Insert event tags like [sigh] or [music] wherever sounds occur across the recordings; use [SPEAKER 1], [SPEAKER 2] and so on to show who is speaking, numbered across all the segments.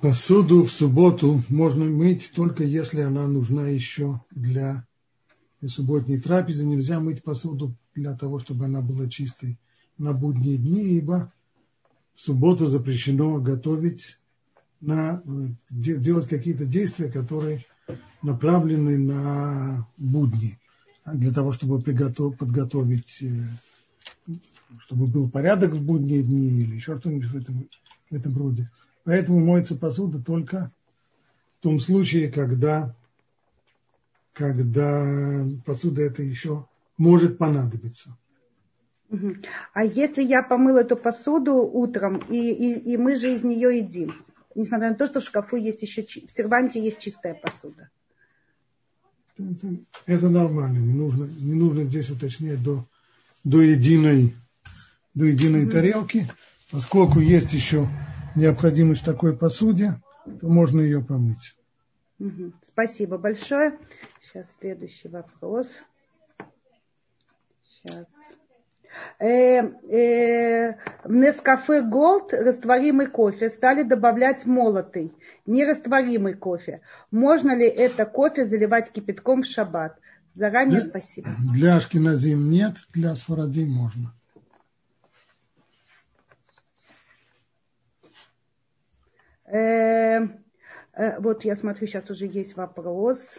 [SPEAKER 1] Посуду в субботу можно мыть только если она нужна еще для субботней трапезы. Нельзя мыть посуду для того, чтобы она была чистой на будние дни, ибо в субботу запрещено готовить, на, делать какие-то действия, которые направлены на будни, для того, чтобы приготов, подготовить, э, чтобы был порядок в будние дни или еще что-нибудь в этом, в этом роде. Поэтому моется посуда только в том случае, когда, когда посуда это еще может понадобиться.
[SPEAKER 2] А если я помыла эту посуду утром, и, и, и мы же из нее едим, несмотря на то, что в шкафу есть еще, в серванте есть чистая посуда?
[SPEAKER 1] Это, нормально, не нужно, не нужно здесь уточнять до, до единой, до единой mm тарелки, поскольку есть еще необходимость такой посуде, то можно ее помыть.
[SPEAKER 2] Спасибо большое. Сейчас следующий вопрос. Сейчас. Э, э, в Нескафе Голд растворимый кофе стали добавлять молотый, нерастворимый кофе. Можно ли это кофе заливать кипятком в шаббат? Заранее для, спасибо.
[SPEAKER 1] Для Ашкиназим нет, для Сфарадим можно.
[SPEAKER 2] Э, э, вот я смотрю, сейчас уже есть вопрос.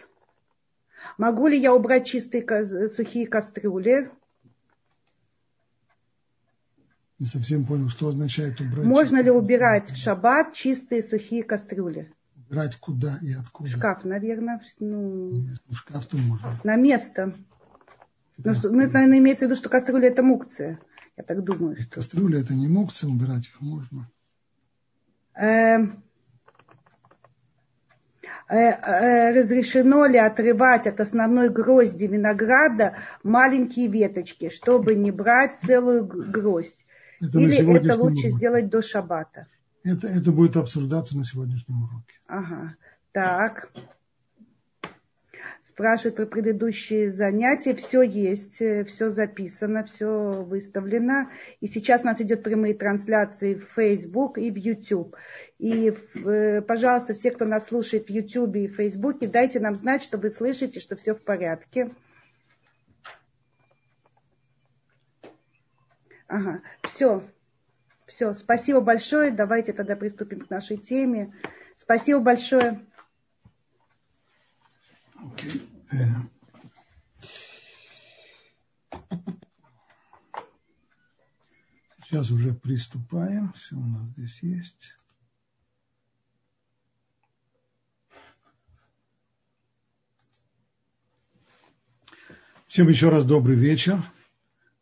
[SPEAKER 2] Могу ли я убрать чистые сухие кастрюли?
[SPEAKER 1] Не совсем понял, что означает убрать.
[SPEAKER 2] Можно ли убирать в шаббат чистые сухие кастрюли?
[SPEAKER 1] Убирать куда и откуда?
[SPEAKER 2] Шкаф, наверное. Ну,
[SPEAKER 1] в шкаф-то можно.
[SPEAKER 2] На место. Ну, мы, наверное, имеется в виду, что кастрюля это мукция. Я так думаю. Что...
[SPEAKER 1] Кастрюля это не мукция, убирать их можно.
[SPEAKER 2] Эм, Э, э, разрешено ли отрывать от основной грозди винограда маленькие веточки, чтобы не брать целую гроздь. Это Или это лучше уроке. сделать до шабата?
[SPEAKER 1] Это, это будет обсуждаться на сегодняшнем уроке.
[SPEAKER 2] Ага. Так спрашивают про предыдущие занятия. Все есть, э, все записано, все выставлено. И сейчас у нас идет прямые трансляции в Facebook и в YouTube. И, э, пожалуйста, все, кто нас слушает в YouTube и в Facebook, дайте нам знать, что вы слышите, что все в порядке. Ага, все. Все, спасибо большое. Давайте тогда приступим к нашей теме. Спасибо большое.
[SPEAKER 1] Okay. Сейчас уже приступаем. Все у нас здесь есть. Всем еще раз добрый вечер.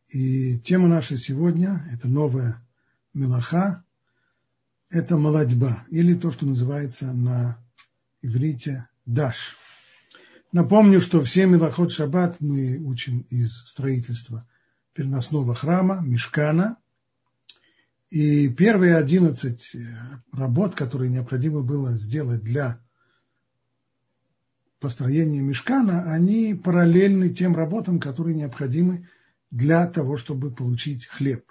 [SPEAKER 1] И тема наша сегодня – это новая мелаха, это молодьба, или то, что называется на иврите даш. Напомню, что все Милоход Шаббат мы учим из строительства переносного храма, Мешкана. И первые одиннадцать работ, которые необходимо было сделать для построения Мешкана, они параллельны тем работам, которые необходимы для того, чтобы получить хлеб.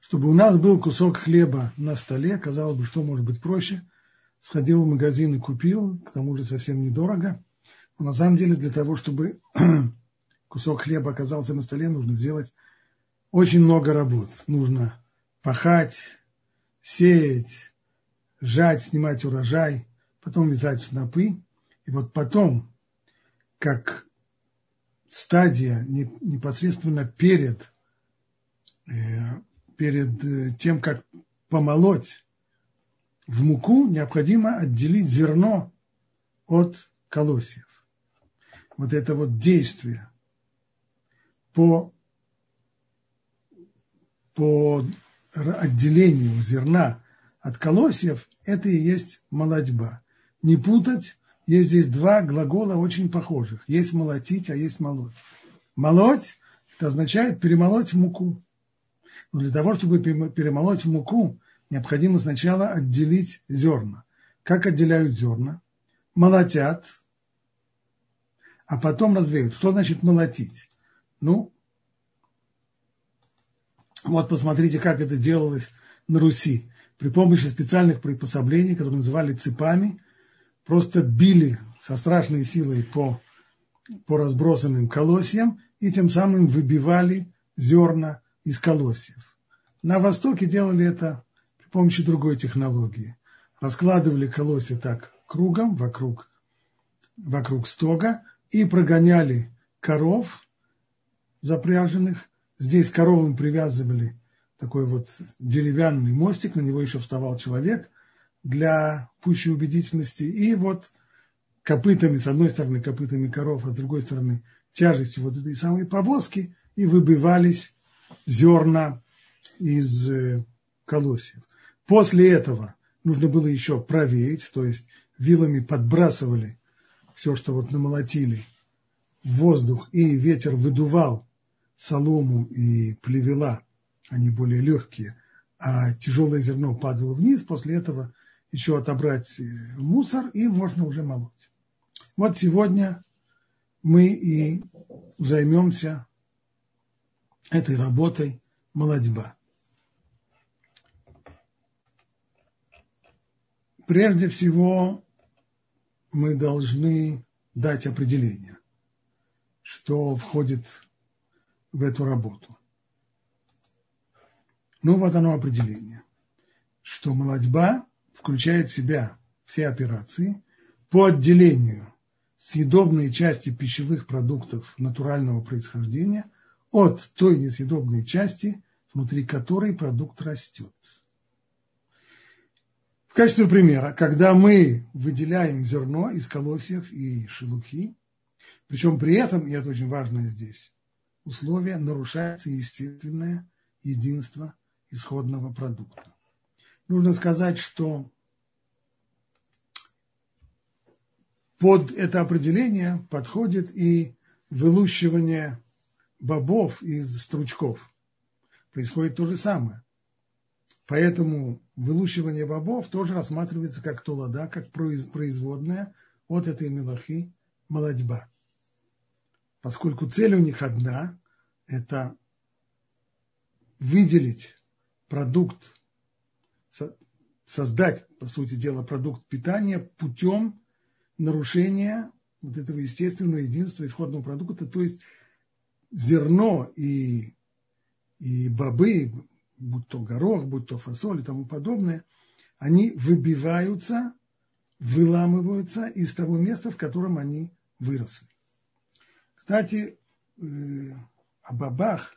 [SPEAKER 1] Чтобы у нас был кусок хлеба на столе, казалось бы, что может быть проще. Сходил в магазин и купил, к тому же совсем недорого – но на самом деле для того, чтобы [clears throat] кусок хлеба оказался на столе, нужно сделать очень много работ. Нужно пахать, сеять, жать, снимать урожай, потом вязать снопы. И вот потом, как стадия непосредственно перед, э, перед э, тем, как помолоть в муку, необходимо отделить зерно от колосьев вот это вот действие по, по отделению зерна от колосьев, это и есть молодьба. Не путать, есть здесь два глагола очень похожих. Есть молотить, а есть молоть. Молоть – это означает перемолоть муку. Но для того, чтобы перемолоть муку, необходимо сначала отделить зерна. Как отделяют зерна? Молотят – а потом развеют. Что значит молотить? Ну, вот посмотрите, как это делалось на Руси. при помощи специальных приспособлений, которые называли цепами, просто били со страшной силой по, по разбросанным колосьям и тем самым выбивали зерна из колосьев. На Востоке делали это при помощи другой технологии. Раскладывали колосья так кругом вокруг, вокруг стога и прогоняли коров запряженных. Здесь коровам привязывали такой вот деревянный мостик, на него еще вставал человек для пущей убедительности. И вот копытами, с одной стороны копытами коров, а с другой стороны тяжестью вот этой самой повозки, и выбивались зерна из э, колосьев. После этого нужно было еще провеять, то есть вилами подбрасывали все, что вот намолотили воздух, и ветер выдувал солому и плевела, они более легкие, а тяжелое зерно падало вниз, после этого еще отобрать э, мусор, и можно уже молоть. Вот сегодня мы и займемся этой работой молодьба. Прежде всего мы должны дать определение, что входит в эту работу. Ну вот оно определение, что молодьба включает в себя все операции по отделению съедобной части пищевых продуктов натурального происхождения от той несъедобной части, внутри которой продукт растет. В качестве примера, когда мы выделяем зерно из колосьев и шелухи, причем при этом, и это очень важно здесь, условие нарушается естественное единство исходного продукта. Нужно сказать, что под это определение подходит и вылущивание бобов из стручков. Происходит то же самое. Поэтому вылущивание бобов тоже рассматривается как толода, как производная от этой мелахи молодьба. Поскольку цель у них одна – это выделить продукт, создать, по сути дела, продукт питания путем нарушения вот этого естественного единства исходного продукта, то есть зерно и, и бобы, будь то горох, будь то фасоль и тому подобное, они выбиваются, выламываются из того места, в котором они выросли. Кстати, э, о бабах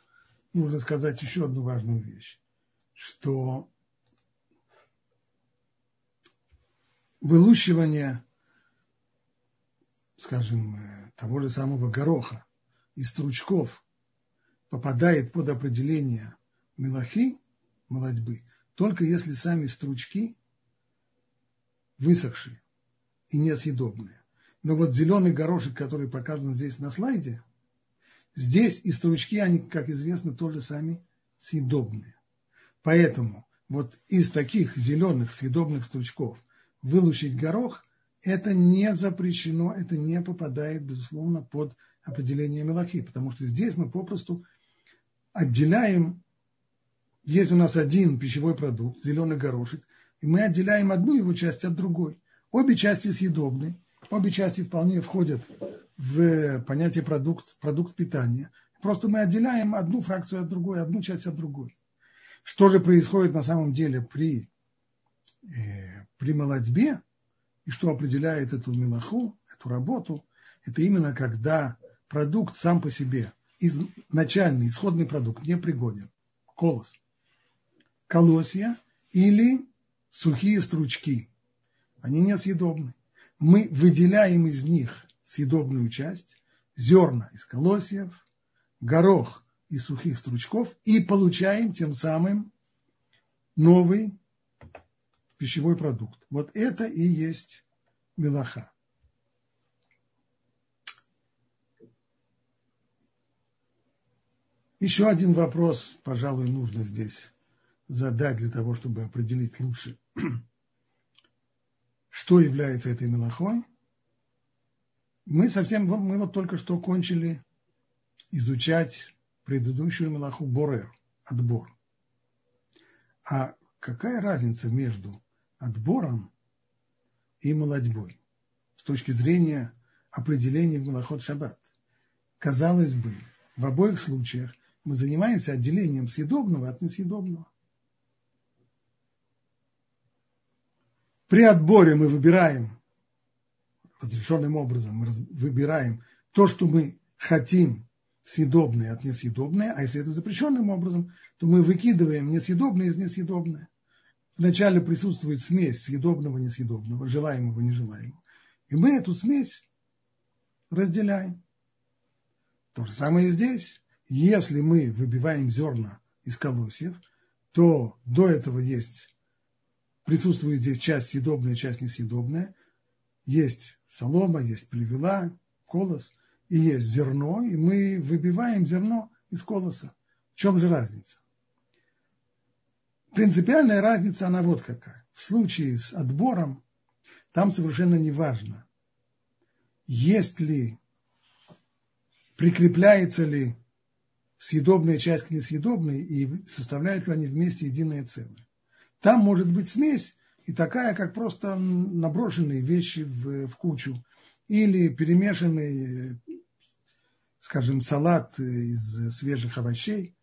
[SPEAKER 1] нужно сказать еще одну важную вещь, что вылущивание, скажем, э, того же самого гороха из стручков попадает под определение мелахи, молодьбы, только если сами стручки высохшие и несъедобные. Но вот зеленый горошек, который показан здесь на слайде, здесь и стручки, они, как известно, тоже сами съедобные. Поэтому вот из таких зеленых съедобных стручков вылучить горох, это не запрещено, это не попадает, безусловно, под определение мелахи, потому что здесь мы попросту отделяем есть у нас один пищевой продукт, зеленый горошек, и мы отделяем одну его часть от другой. Обе части съедобны, обе части вполне входят в понятие продукт, продукт питания. Просто мы отделяем одну фракцию от другой, одну часть от другой. Что же происходит на самом деле при, э, при молодьбе, и что определяет эту мелаху, эту работу, это именно когда продукт сам по себе, изначальный исходный продукт не пригоден, колос – колосья или сухие стручки. Они несъедобны. Мы выделяем из них съедобную часть, зерна из колосьев, горох из сухих стручков и получаем тем самым новый пищевой продукт. Вот это и есть мелаха. Еще один вопрос, пожалуй, нужно здесь задать для того, чтобы определить лучше, [clears throat] что является этой мелахой. Мы совсем, мы вот только что кончили изучать предыдущую мелаху Борер, отбор. А какая разница между отбором и молодьбой с точки зрения определения в Малахот Шаббат? Казалось бы, в обоих случаях мы занимаемся отделением съедобного от несъедобного. При отборе мы выбираем разрешенным образом, мы выбираем то, что мы хотим съедобное от несъедобное, а если это запрещенным образом, то мы выкидываем несъедобное из несъедобное. Вначале присутствует смесь съедобного несъедобного, желаемого нежелаемого. И мы эту смесь разделяем. То же самое и здесь. Если мы выбиваем зерна из колосьев, то до этого есть, присутствует здесь часть съедобная, часть несъедобная. Есть солома, есть плевела, колос, и есть зерно, и мы выбиваем зерно из колоса. В чем же разница? Принципиальная разница, она вот какая. В случае с отбором, там совершенно не важно, есть ли, прикрепляется ли съедобная часть к несъедобной и составляют ли они вместе единое целое. Там может быть смесь и такая, как просто наброшенные вещи в, в кучу или перемешанный, скажем, салат из свежих овощей,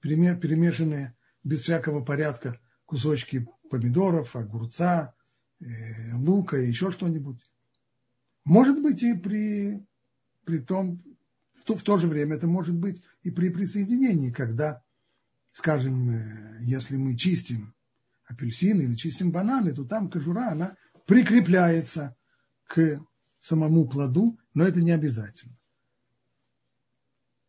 [SPEAKER 1] перемешанные без всякого порядка кусочки помидоров, огурца, э, лука и еще что-нибудь. Может быть и при, при том, в то, в то же время это может быть и при присоединении, когда, скажем, э, если мы чистим апельсины или чистим бананы, то там кожура, она прикрепляется к самому плоду, но это не обязательно.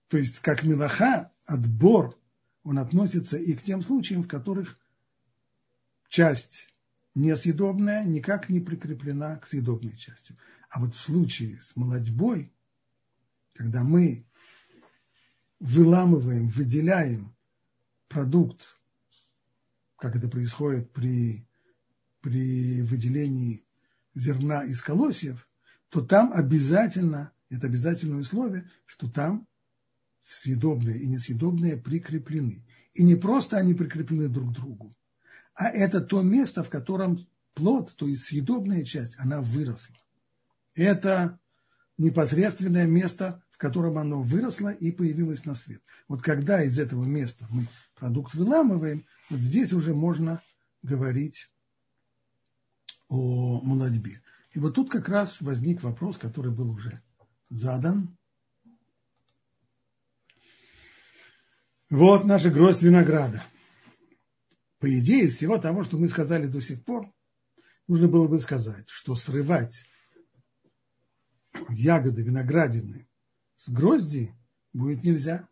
[SPEAKER 1] То есть, как мелаха, отбор, он относится и к тем случаям, в которых часть несъедобная никак не прикреплена к съедобной части. А вот в случае с молодьбой, когда мы выламываем, выделяем продукт, как это происходит при, при выделении зерна из колосьев, то там обязательно, это обязательное условие, что там съедобные и несъедобные прикреплены. И не просто они прикреплены друг к другу, а это то место, в котором плод, то есть съедобная часть, она выросла. Это непосредственное место, котором оно выросло и появилось на свет. Вот когда из этого места мы продукт выламываем, вот здесь уже можно говорить о молодьбе. И вот тут как раз возник вопрос, который был уже задан. Вот наша гроздь винограда. По идее, из всего того, что мы сказали до сих пор, нужно было бы сказать, что срывать ягоды виноградины с грозди будет нельзя.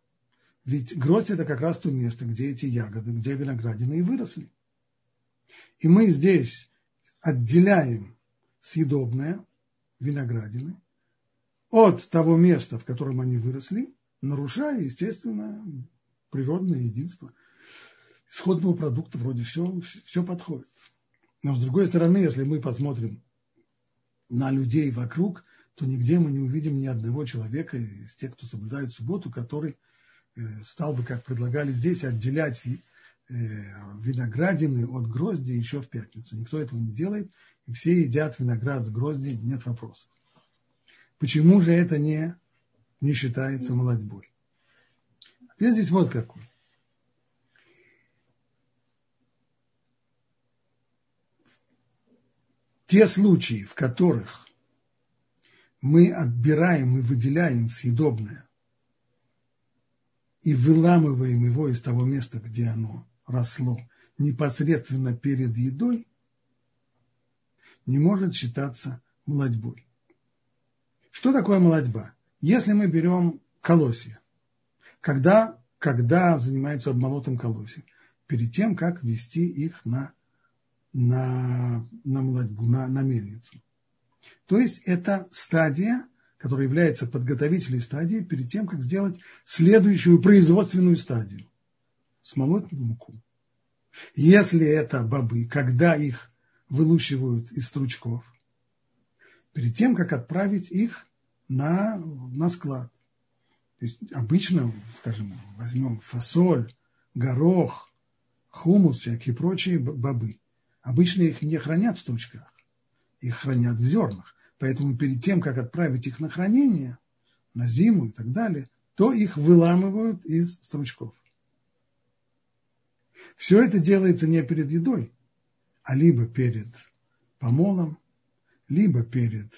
[SPEAKER 1] Ведь гроздь – это как раз то место, где эти ягоды, где виноградины и выросли. И мы здесь отделяем съедобное виноградины от того места, в котором они выросли, нарушая, естественно, природное единство. Исходного продукта вроде все, все подходит. Но с другой стороны, если мы посмотрим на людей вокруг, то нигде мы не увидим ни одного человека из тех, кто соблюдает субботу, который э, стал бы, как предлагали здесь, отделять э, виноградины от грозди еще в пятницу. Никто этого не делает, и все едят виноград с грозди, нет вопросов. Почему же это не, не считается молодьбой? Ответ здесь вот какой. Те случаи, в которых мы отбираем и выделяем съедобное и выламываем его из того места, где оно росло, непосредственно перед едой, не может считаться молодьбой. Что такое молодьба? Если мы берем колосья, когда, когда занимаются обмолотом колосьев, перед тем, как ввести их на, на, на молодьбу, на, на мельницу. То есть это стадия, которая является подготовительной стадией перед тем, как сделать следующую производственную стадию – смолоть муку. Если это бобы, когда их вылущивают из стручков, перед тем, как отправить их на, на склад. То есть обычно, скажем, возьмем фасоль, горох, хумус, всякие прочие бобы. Обычно их не хранят в стручках, их хранят в зернах. Поэтому перед тем, как отправить их на хранение, на зиму и так далее, то их выламывают из стручков. Все это делается не перед едой, а либо перед помолом, либо перед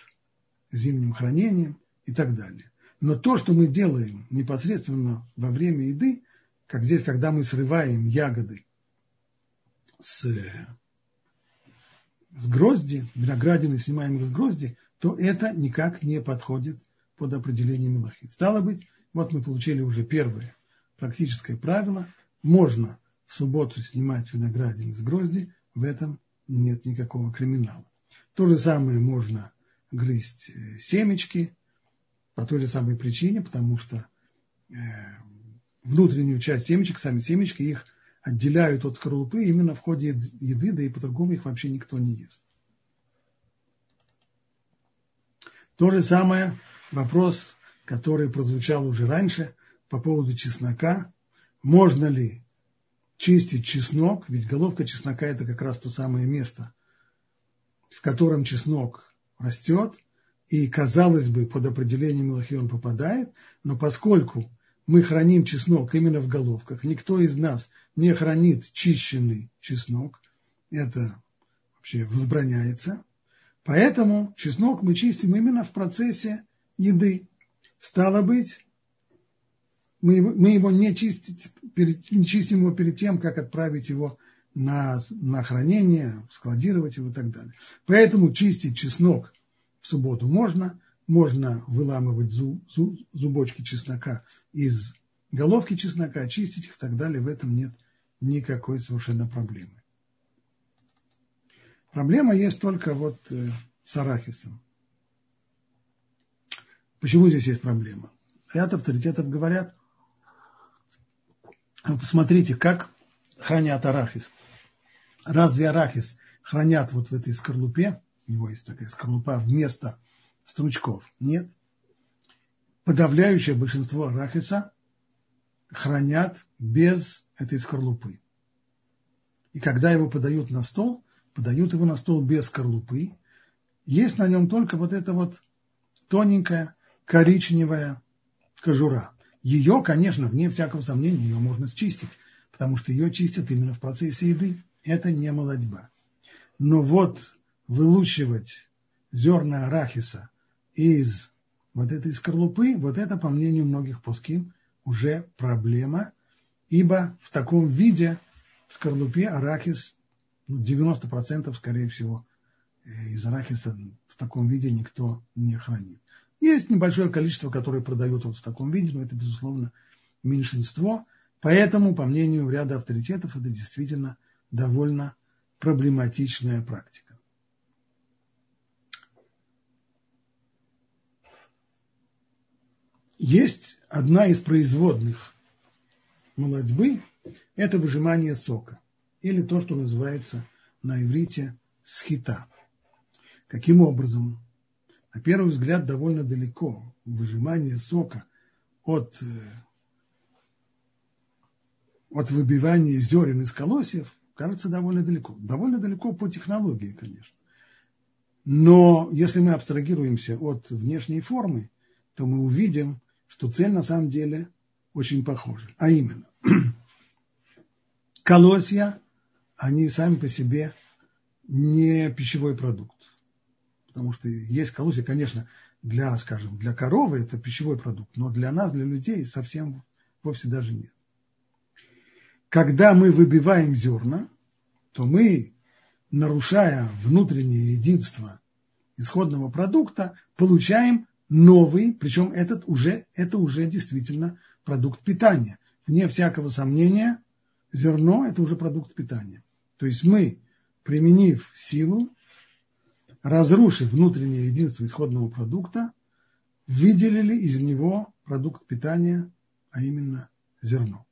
[SPEAKER 1] зимним хранением и так далее. Но то, что мы делаем непосредственно во время еды, как здесь, когда мы срываем ягоды с, с грозди, виноградины снимаем их с грозди, то это никак не подходит под определение мелахи. Стало быть, вот мы получили уже первое практическое правило. Можно в субботу снимать виноградины с грозди, в этом нет никакого криминала. То же самое можно грызть э, семечки по той же самой причине, потому что э, внутреннюю часть семечек, сами семечки, их отделяют от скорлупы именно в ходе еды, да и по-другому их вообще никто не ест. То же самое вопрос, который прозвучал уже раньше по поводу чеснока. Можно ли чистить чеснок, ведь головка чеснока – это как раз то самое место, в котором чеснок растет, и, казалось бы, под определением Мелахи он попадает, но поскольку мы храним чеснок именно в головках, никто из нас не хранит чищенный чеснок, это вообще возбраняется, поэтому чеснок мы чистим именно в процессе еды. Стало быть, мы, мы его не, чистить, перед, не чистим его перед тем, как отправить его на, на хранение, складировать его и так далее. Поэтому чистить чеснок в субботу можно, можно выламывать зуб, зуб, зубочки чеснока из головки чеснока, чистить их и так далее, в этом нет никакой совершенно проблемы. Проблема есть только вот э, с арахисом. Почему здесь есть проблема? Ряд авторитетов говорят, посмотрите, как хранят арахис. Разве арахис хранят вот в этой скорлупе? У него есть такая скорлупа вместо стручков. Нет. Подавляющее большинство арахиса хранят без этой скорлупы. И когда его подают на стол, подают его на стол без скорлупы, есть на нем только вот эта вот тоненькая коричневая кожура. Ее, конечно, вне всякого сомнения, ее можно счистить, потому что ее чистят именно в процессе еды. Это не молодьба. Но вот вылучивать зерна арахиса из вот этой скорлупы, вот это, по мнению многих плоским, уже проблема, ибо в таком виде в скорлупе арахис, ну, 90% скорее всего, э, из арахиса в таком виде никто не хранит. Есть небольшое количество, которые продают вот в таком виде, но это, безусловно, меньшинство. Поэтому, по мнению ряда авторитетов, это действительно довольно проблематичная практика. Есть одна из производных молодьбы – это выжимание сока, или то, что называется на иврите схита. Каким образом? На первый взгляд довольно далеко выжимание сока от, э, от выбивания зерен из колосьев кажется довольно далеко. Довольно далеко по технологии, конечно. Но если мы абстрагируемся от внешней формы, то мы увидим, что цель на самом деле очень похожа. А именно, [clears throat] колосья, они сами по себе не пищевой продукт. Потому что есть колосья, конечно, для, скажем, для коровы это пищевой продукт, но для нас, для людей совсем вовсе даже нет. Когда мы выбиваем зерна, то мы, нарушая внутреннее единство исходного продукта, получаем новый, причем этот уже, это уже действительно продукт питания. Вне всякого сомнения, зерно – это уже продукт питания. То есть мы, применив силу, разрушив внутреннее единство исходного продукта, выделили из него продукт питания, а именно зерно.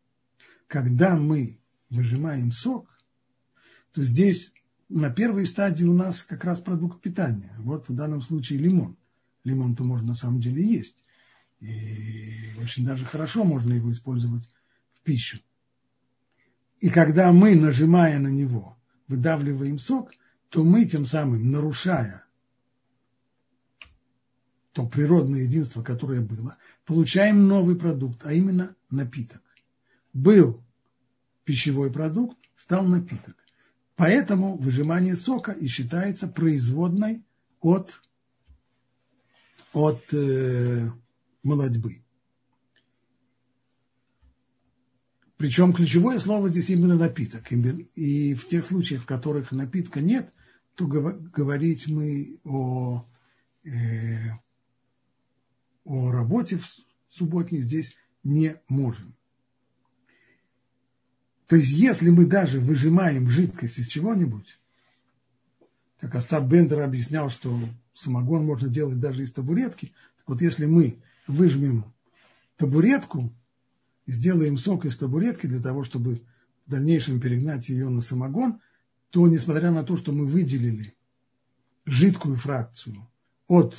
[SPEAKER 1] Когда мы выжимаем сок, то здесь на первой стадии у нас как раз продукт питания. Вот в данном случае лимон – Лимон-то можно на самом деле есть. И очень даже хорошо можно его использовать в пищу. И когда мы, нажимая на него, выдавливаем сок, то мы тем самым, нарушая то природное единство, которое было, получаем новый продукт, а именно напиток. Был пищевой продукт, стал напиток. Поэтому выжимание сока и считается производной от, от э, молодьбы. Причем ключевое слово здесь именно напиток. И в тех случаях, в которых напитка нет, то говорить мы о, э, о работе в субботней здесь не можем. То есть, если мы даже выжимаем жидкость из чего-нибудь, как Остап Бендер объяснял, что самогон можно делать даже из табуретки, так вот если мы выжмем табуретку, сделаем сок из табуретки для того, чтобы в дальнейшем перегнать ее на самогон, то, несмотря на то, что мы выделили жидкую фракцию от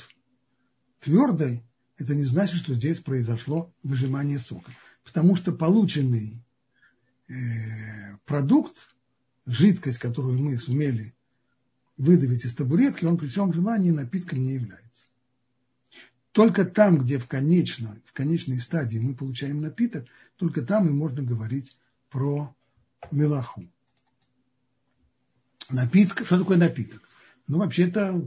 [SPEAKER 1] твердой, это не значит, что здесь произошло выжимание сока. Потому что полученный э, продукт, жидкость, которую мы сумели выдавить из табуретки, он при всем желании напитком не является. Только там, где в конечной, в конечной стадии мы получаем напиток, только там и можно говорить про мелаху. Напиток, что такое напиток? Ну, вообще это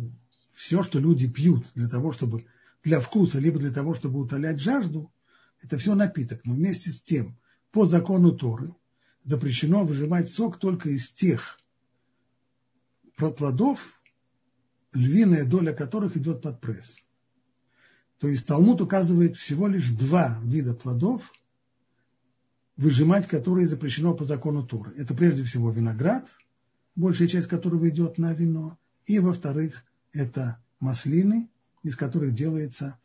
[SPEAKER 1] все, что люди пьют для того, чтобы для вкуса, либо для того, чтобы утолять жажду, это все напиток. Но вместе с тем, по закону Торы, запрещено выжимать сок только из тех плодов, львиная доля которых идет под пресс. То есть Талмуд указывает всего лишь два вида плодов, выжимать которые запрещено по закону Торы. Это прежде всего виноград, большая часть которого идет на вино, и во-вторых, это маслины, из которых делается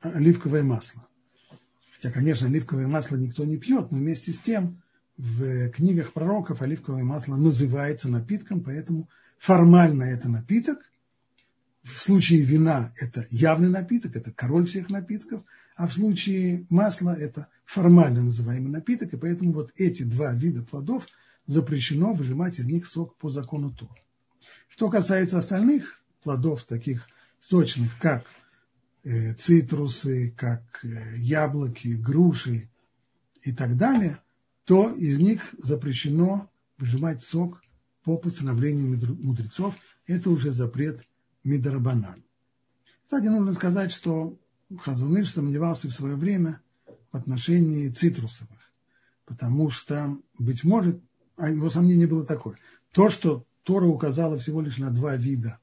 [SPEAKER 1] оливковое масло. Хотя, конечно, оливковое масло никто не пьет, но вместе с тем в книгах пророков оливковое масло называется напитком, поэтому формально это напиток, в случае вина это явный напиток, это король всех напитков, а в случае масла это формально называемый напиток, и поэтому вот эти два вида плодов запрещено выжимать из них сок по закону Тора. Что касается остальных плодов, таких сочных, как э, цитрусы, как э, яблоки, груши и так далее, то из них запрещено выжимать сок по постановлению мудрецов. Это уже запрет Мидарабанан. Кстати, нужно сказать, что Хазуныш сомневался в свое время в отношении цитрусовых, потому что, быть может, а его сомнение было такое, то, что Тора указала всего лишь на два вида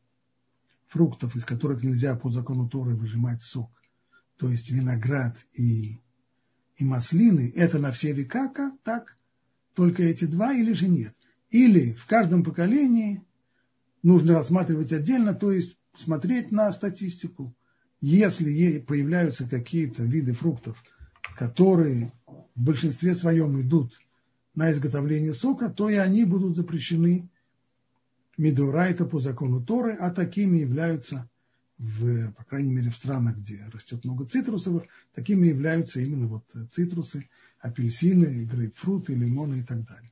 [SPEAKER 1] фруктов, из которых нельзя по закону Торы выжимать сок, то есть виноград и, и маслины, это на все века так? Только эти два или же нет? Или в каждом поколении нужно рассматривать отдельно, то есть смотреть на статистику. Если появляются какие-то виды фруктов, которые в большинстве своем идут на изготовление сока, то и они будут запрещены Мидурайта по закону Торы, а такими являются, в, по крайней мере, в странах, где растет много цитрусовых, такими являются именно вот цитрусы, апельсины, грейпфруты, лимоны и так далее.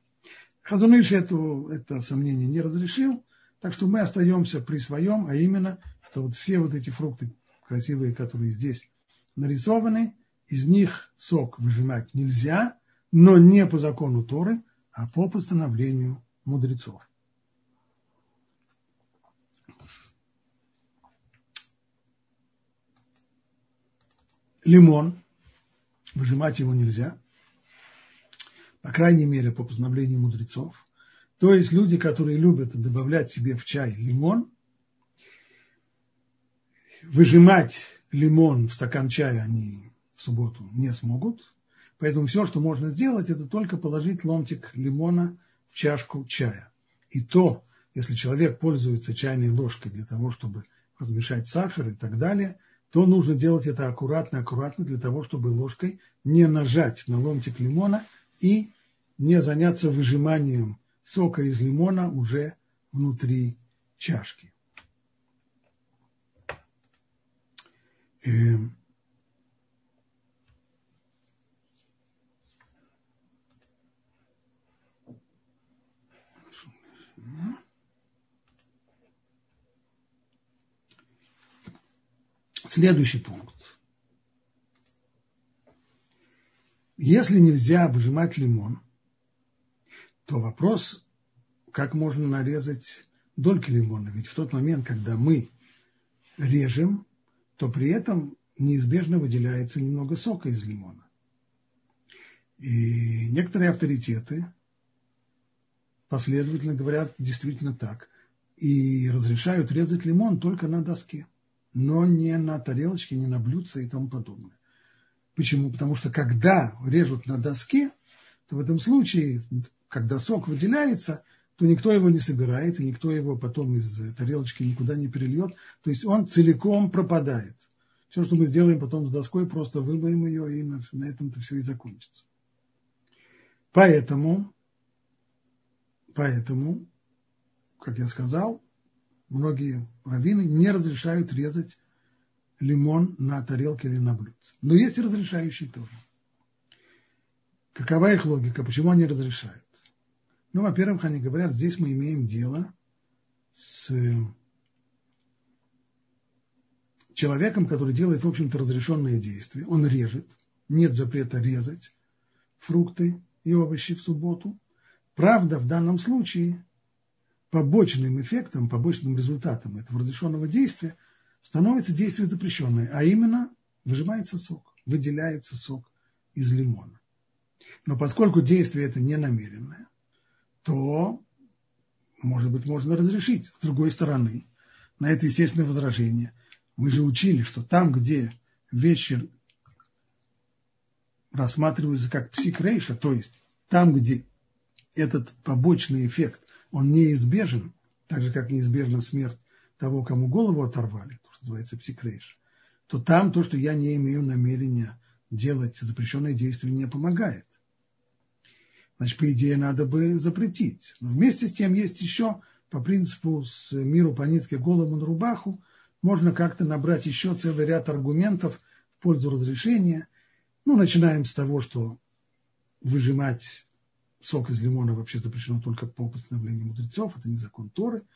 [SPEAKER 1] Хазуныш это, это сомнение не разрешил, так что мы остаемся при своем, а именно, что вот все вот эти фрукты красивые, которые здесь нарисованы, из них сок выжимать нельзя, но не по закону Торы, а по постановлению мудрецов. Лимон, выжимать его нельзя, по крайней мере, по постановлению мудрецов. То есть люди, которые любят добавлять себе в чай лимон, выжимать лимон в стакан чая они в субботу не смогут. Поэтому все, что можно сделать, это только положить ломтик лимона в чашку чая. И то, если человек пользуется чайной ложкой для того, чтобы размешать сахар и так далее, то нужно делать это аккуратно, аккуратно, для того, чтобы ложкой не нажать на ломтик лимона и не заняться выжиманием сока из лимона уже внутри чашки. Эм. Следующий пункт. Если нельзя выжимать лимон, то вопрос, как можно нарезать дольки лимона. Ведь в тот момент, когда мы режем, то при этом неизбежно выделяется немного сока из лимона. И некоторые авторитеты последовательно говорят действительно так. И разрешают резать лимон только на доске, но не на тарелочке, не на блюдце и тому подобное. Почему? Потому что когда режут на доске, то в этом случае, когда сок выделяется, то никто его не собирает, и никто его потом из тарелочки никуда не перельет. То есть он целиком пропадает. Все, что мы сделаем потом с доской, просто вымоем ее, и на, на этом-то все и закончится. Поэтому, поэтому, как я сказал, многие раввины не разрешают резать лимон на тарелке или на блюдце. Но есть и разрешающие тоже. Какова их логика? Почему они разрешают? Ну, во-первых, они говорят, здесь мы имеем дело с человеком, который делает, в общем-то, разрешенные действия. Он режет, нет запрета резать фрукты и овощи в субботу. Правда, в данном случае побочным эффектом, побочным результатом этого разрешенного действия – становится действие запрещенное, а именно выжимается сок, выделяется сок из лимона. Но поскольку действие это не намеренное, то, может быть, можно разрешить. С другой стороны, на это естественное возражение. Мы же учили, что там, где вещи рассматриваются как псикрейша, то есть там, где этот побочный эффект, он неизбежен, так же, как неизбежна смерть того, кому голову оторвали, что называется псикрейш, то там то, что я не имею намерения делать запрещенное действие, не помогает. Значит, по идее, надо бы запретить. Но вместе с тем есть еще, по принципу с миру по нитке голову на рубаху, можно как-то набрать еще целый ряд аргументов в пользу разрешения. Ну, начинаем с того, что выжимать сок из лимона вообще запрещено только по постановлению мудрецов, это не закон Торы –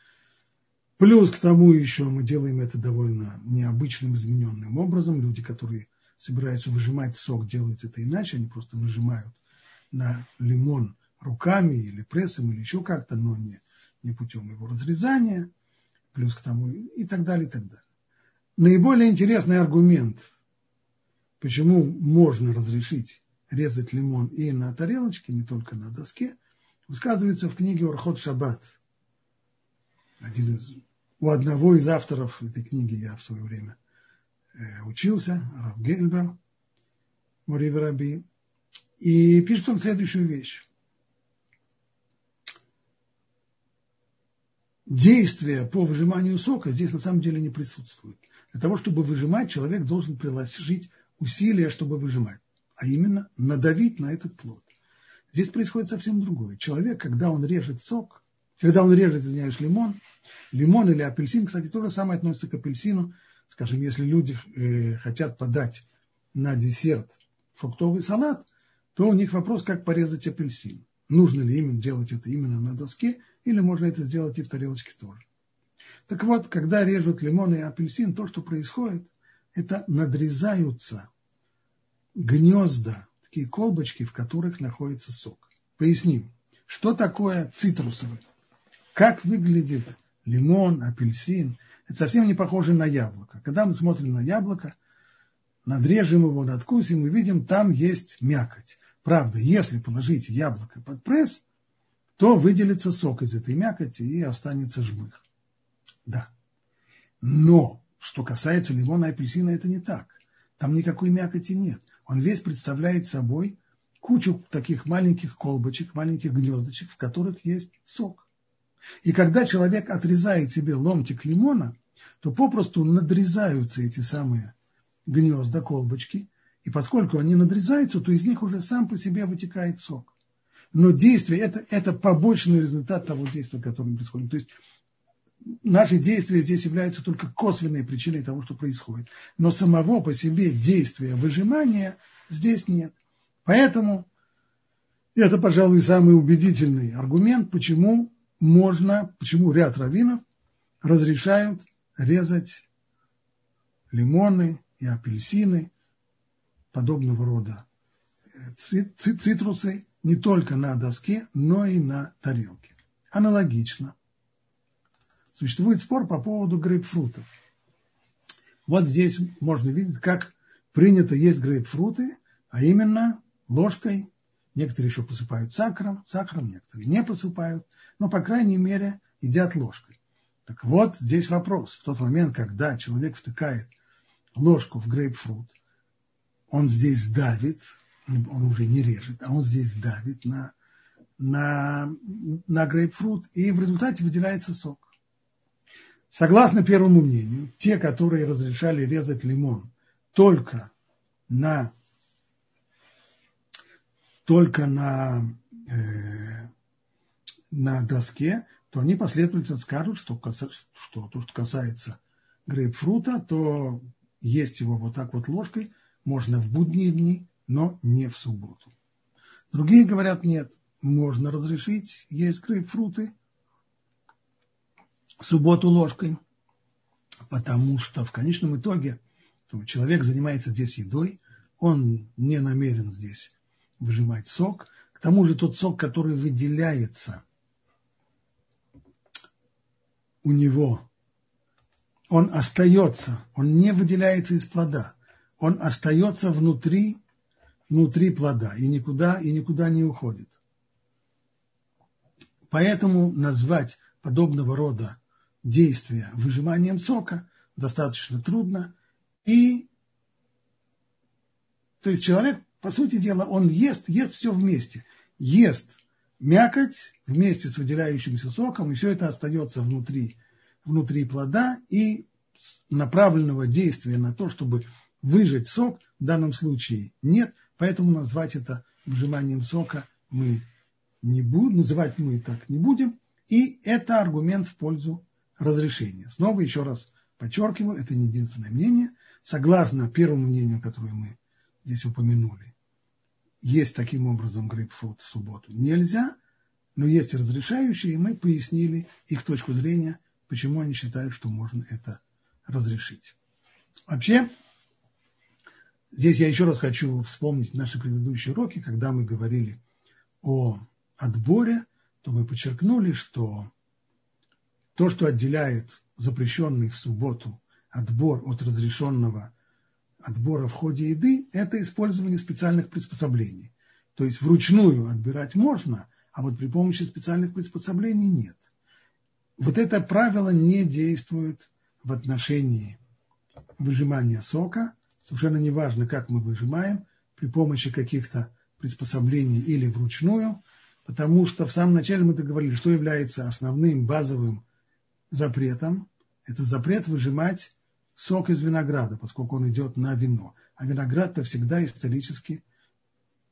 [SPEAKER 1] Плюс к тому еще мы делаем это довольно необычным, измененным образом. Люди, которые собираются выжимать сок, делают это иначе. Они просто нажимают на лимон руками или прессом, или еще как-то, но не, не путем его разрезания. Плюс к тому и так далее, и так далее. Наиболее интересный аргумент, почему можно разрешить резать лимон и на тарелочке, не только на доске, высказывается в книге Орхот Шаббат – один из, у одного из авторов этой книги я в свое время э, учился, Раф Гельбер, Мори и пишет он следующую вещь. Действие по выжиманию сока здесь на самом деле не присутствует. Для того, чтобы выжимать, человек должен приложить усилия, чтобы выжимать, а именно надавить на этот плод. Здесь происходит совсем другое. Человек, когда он режет сок, когда он режет, извиняюсь, лимон, лимон или апельсин, кстати, то же самое относится к апельсину. Скажем, если люди э, хотят подать на десерт фруктовый салат, то у них вопрос, как порезать апельсин. Нужно ли им делать это именно на доске, или можно это сделать и в тарелочке тоже. Так вот, когда режут лимон и апельсин, то, что происходит, это надрезаются гнезда, такие колбочки, в которых находится сок. Поясним, что такое цитрусовый? Как выглядит лимон, апельсин? Это совсем не похоже на яблоко. Когда мы смотрим на яблоко, надрежем его, надкусим, мы видим, там есть мякоть. Правда, если положить яблоко под пресс, то выделится сок из этой мякоти и останется жмых. Да. Но, что касается лимона и апельсина, это не так. Там никакой мякоти нет. Он весь представляет собой кучу таких маленьких колбочек, маленьких гнездочек, в которых есть сок. И когда человек отрезает себе ломтик лимона, то попросту надрезаются эти самые гнезда, колбочки, и поскольку они надрезаются, то из них уже сам по себе вытекает сок. Но действие это, это побочный результат того действия, которое происходит. То есть наши действия здесь являются только косвенной причиной того, что происходит. Но самого по себе действия выжимания здесь нет. Поэтому это, пожалуй, самый убедительный аргумент, почему можно, почему ряд раввинов разрешают резать лимоны и апельсины, подобного рода цитрусы не только на доске, но и на тарелке. Аналогично. Существует спор по поводу грейпфрутов. Вот здесь можно видеть, как принято есть грейпфруты, а именно ложкой. Некоторые еще посыпают сахаром, сахаром некоторые не посыпают, но, по крайней мере, едят ложкой. Так вот, здесь вопрос. В тот момент, когда человек втыкает ложку в грейпфрут, он здесь давит, он уже не режет, а он здесь давит на, на, на грейпфрут, и в результате выделяется сок. Согласно первому мнению, те, которые разрешали резать лимон только на, только на, э, на доске, то они последовательно скажут, что, что то, что касается грейпфрута, то есть его вот так вот ложкой можно в будние дни, но не в субботу. Другие говорят, нет, можно разрешить есть грейпфруты субботу ложкой, потому что в конечном итоге человек занимается здесь едой, он не намерен здесь выжимать сок. К тому же тот сок, который выделяется у него, он остается, он не выделяется из плода, он остается внутри внутри плода и никуда, и никуда не уходит. Поэтому назвать подобного рода действия выжиманием сока достаточно трудно. И то есть человек, по сути дела, он ест, ест все вместе. Ест мякоть вместе с выделяющимся соком, и все это остается внутри, внутри плода, и направленного действия на то, чтобы выжать сок, в данном случае нет, Поэтому назвать это выжиманием сока мы не будем, называть мы так не будем. И это аргумент в пользу разрешения. Снова еще раз подчеркиваю, это не единственное мнение. Согласно первому мнению, которое мы здесь упомянули, есть таким образом грейпфрут в субботу нельзя, но есть разрешающие, и мы пояснили их точку зрения, почему они считают, что можно это разрешить. Вообще, Здесь я еще раз хочу вспомнить наши предыдущие уроки, когда мы говорили о отборе, то мы подчеркнули, что то, что отделяет запрещенный в субботу отбор от разрешенного отбора в ходе еды, это использование специальных приспособлений. То есть вручную отбирать можно, а вот при помощи специальных приспособлений нет. Вот это правило не действует в отношении выжимания сока, совершенно неважно, как мы выжимаем, при помощи каких-то приспособлений или вручную, потому что в самом начале мы договорились, что является основным базовым запретом. Это запрет выжимать сок из винограда, поскольку он идет на вино. А виноград-то всегда исторически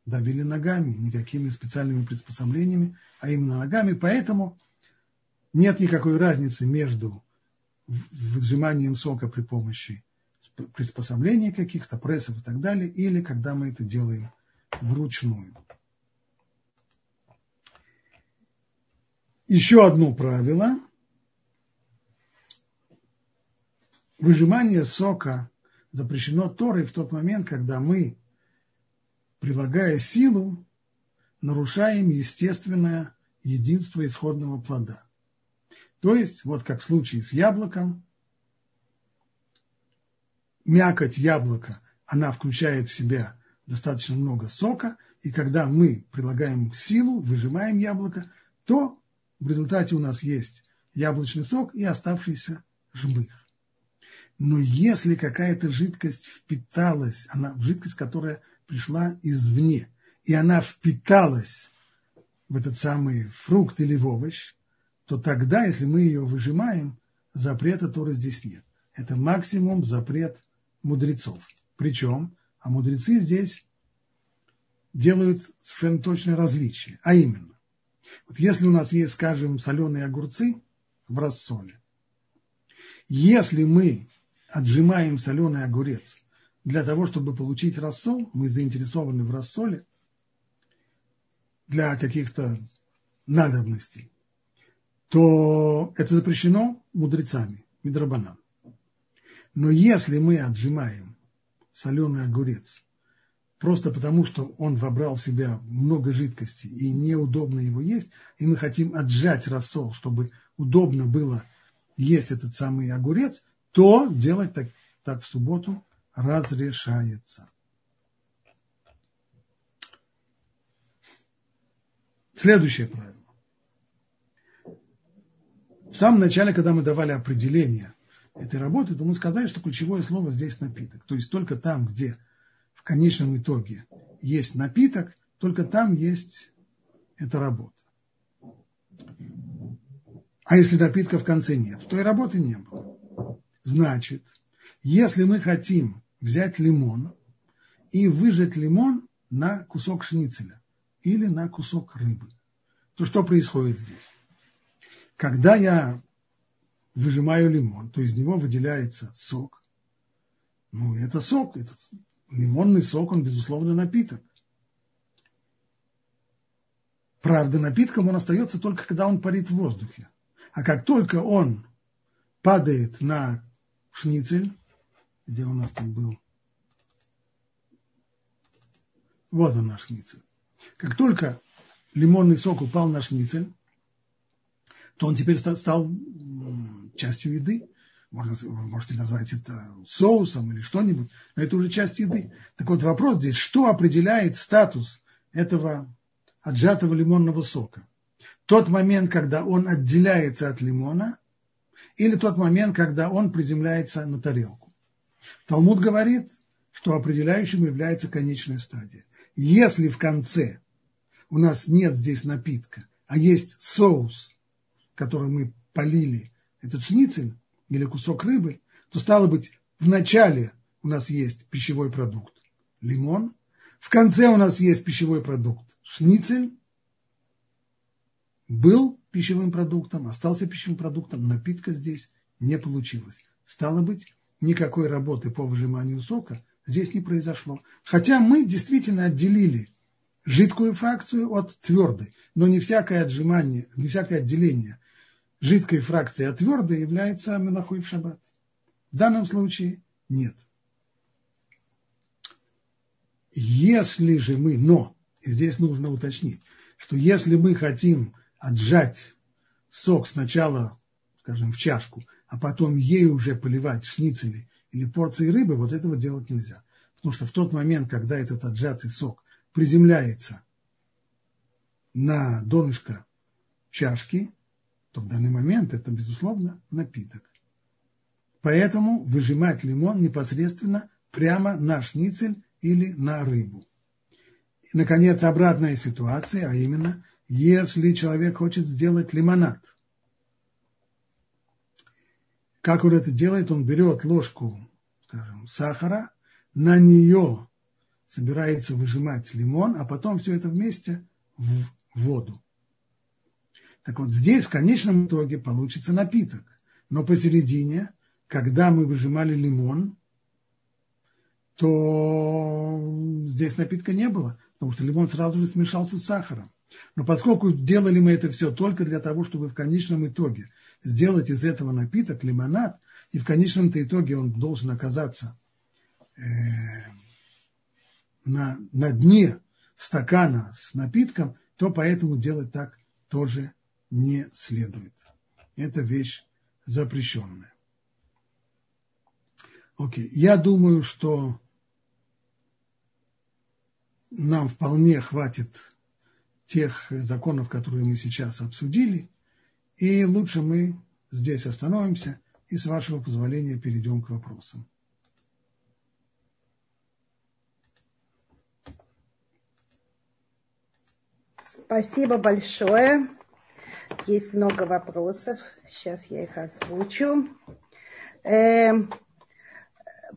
[SPEAKER 1] давили ногами, никакими специальными приспособлениями, а именно ногами. Поэтому нет никакой разницы между выжиманием сока при помощи приспособлений каких-то, прессов и так далее, или когда мы это делаем вручную. Еще одно правило. Выжимание сока запрещено Торой в тот момент, когда мы, прилагая силу, нарушаем естественное единство исходного плода. То есть, вот как в случае с яблоком, мякоть яблока, она включает в себя достаточно много сока, и когда мы прилагаем силу, выжимаем яблоко, то в результате у нас есть яблочный сок и оставшийся жмых. Но если какая-то жидкость впиталась, она жидкость, которая пришла извне, и она впиталась в этот самый фрукт или в овощ, то тогда, если мы ее выжимаем, запрета Торы здесь нет. Это максимум запрет мудрецов. Причем, а мудрецы здесь делают совершенно точное различие. А именно, вот если у нас есть, скажем, соленые огурцы в рассоле, если мы отжимаем соленый огурец для того, чтобы получить рассол, мы заинтересованы в рассоле для каких-то надобностей, то это запрещено мудрецами, Мидрабанан. Но если мы отжимаем соленый огурец просто потому, что он вобрал в себя много жидкости и неудобно его есть, и мы хотим отжать рассол, чтобы удобно было есть этот самый огурец, то делать так, так в субботу разрешается. Следующее правило. В самом начале, когда мы давали определение этой работы, то мы сказали, что ключевое слово здесь напиток. То есть только там, где в конечном итоге есть напиток, только там есть эта работа. А если напитка в конце нет, то и работы не было. Значит, если мы хотим взять лимон и выжать лимон на кусок шницеля или на кусок рыбы, то что происходит здесь? Когда я выжимаю лимон, то из него выделяется сок. Ну, это сок, этот лимонный сок, он, безусловно, напиток. Правда, напитком он остается только, когда он парит в воздухе. А как только он падает на шницель, где у нас тут был, вот он наш шницель. Как только лимонный сок упал на шницель, то он теперь стал частью еды. Можно, вы можете назвать это соусом или что-нибудь, но это уже часть еды. Так вот вопрос здесь, что определяет статус этого отжатого лимонного сока? Тот момент, когда он отделяется от лимона, или тот момент, когда он приземляется на тарелку. Талмуд говорит, что определяющим является конечная стадия. Если в конце у нас нет здесь напитка, а есть соус, который мы полили этот шницель или кусок рыбы, то стало быть, в начале у нас есть пищевой продукт лимон, в конце у нас есть пищевой продукт шницель, был пищевым продуктом, остался пищевым продуктом, напитка здесь не получилось. Стало быть, никакой работы по выжиманию сока здесь не произошло. Хотя мы действительно отделили жидкую фракцию от твердой, но не всякое отжимание, не всякое отделение жидкой фракции от твердой является менахой в шаббат. В данном случае нет. Если же мы, но, и здесь нужно уточнить, что если мы хотим отжать сок сначала, скажем, в чашку, а потом ей уже поливать шницели или порции рыбы, вот этого делать нельзя. Потому что в тот момент, когда этот отжатый сок приземляется на донышко чашки, то в данный момент это, безусловно, напиток. Поэтому выжимать лимон непосредственно прямо на шницель или на рыбу. И, наконец, обратная ситуация, а именно, если человек хочет сделать лимонад. Как он это делает? Он берет ложку, скажем, сахара, на нее собирается выжимать лимон, а потом все это вместе в воду. Так вот, здесь в конечном итоге получится напиток. Но посередине, когда мы выжимали лимон, то здесь напитка не было, потому что лимон сразу же смешался с сахаром. Но поскольку делали мы это все только для того, чтобы в конечном итоге сделать из этого напиток, лимонад, и в конечном итоге он должен оказаться э, на, на дне стакана с напитком, то поэтому делать так тоже не следует. Это вещь запрещенная. Окей, я думаю, что нам вполне хватит тех законов, которые мы сейчас обсудили, и лучше мы здесь остановимся и, с вашего позволения, перейдем к вопросам.
[SPEAKER 2] Спасибо большое. Есть много вопросов. Сейчас я их озвучу. Э,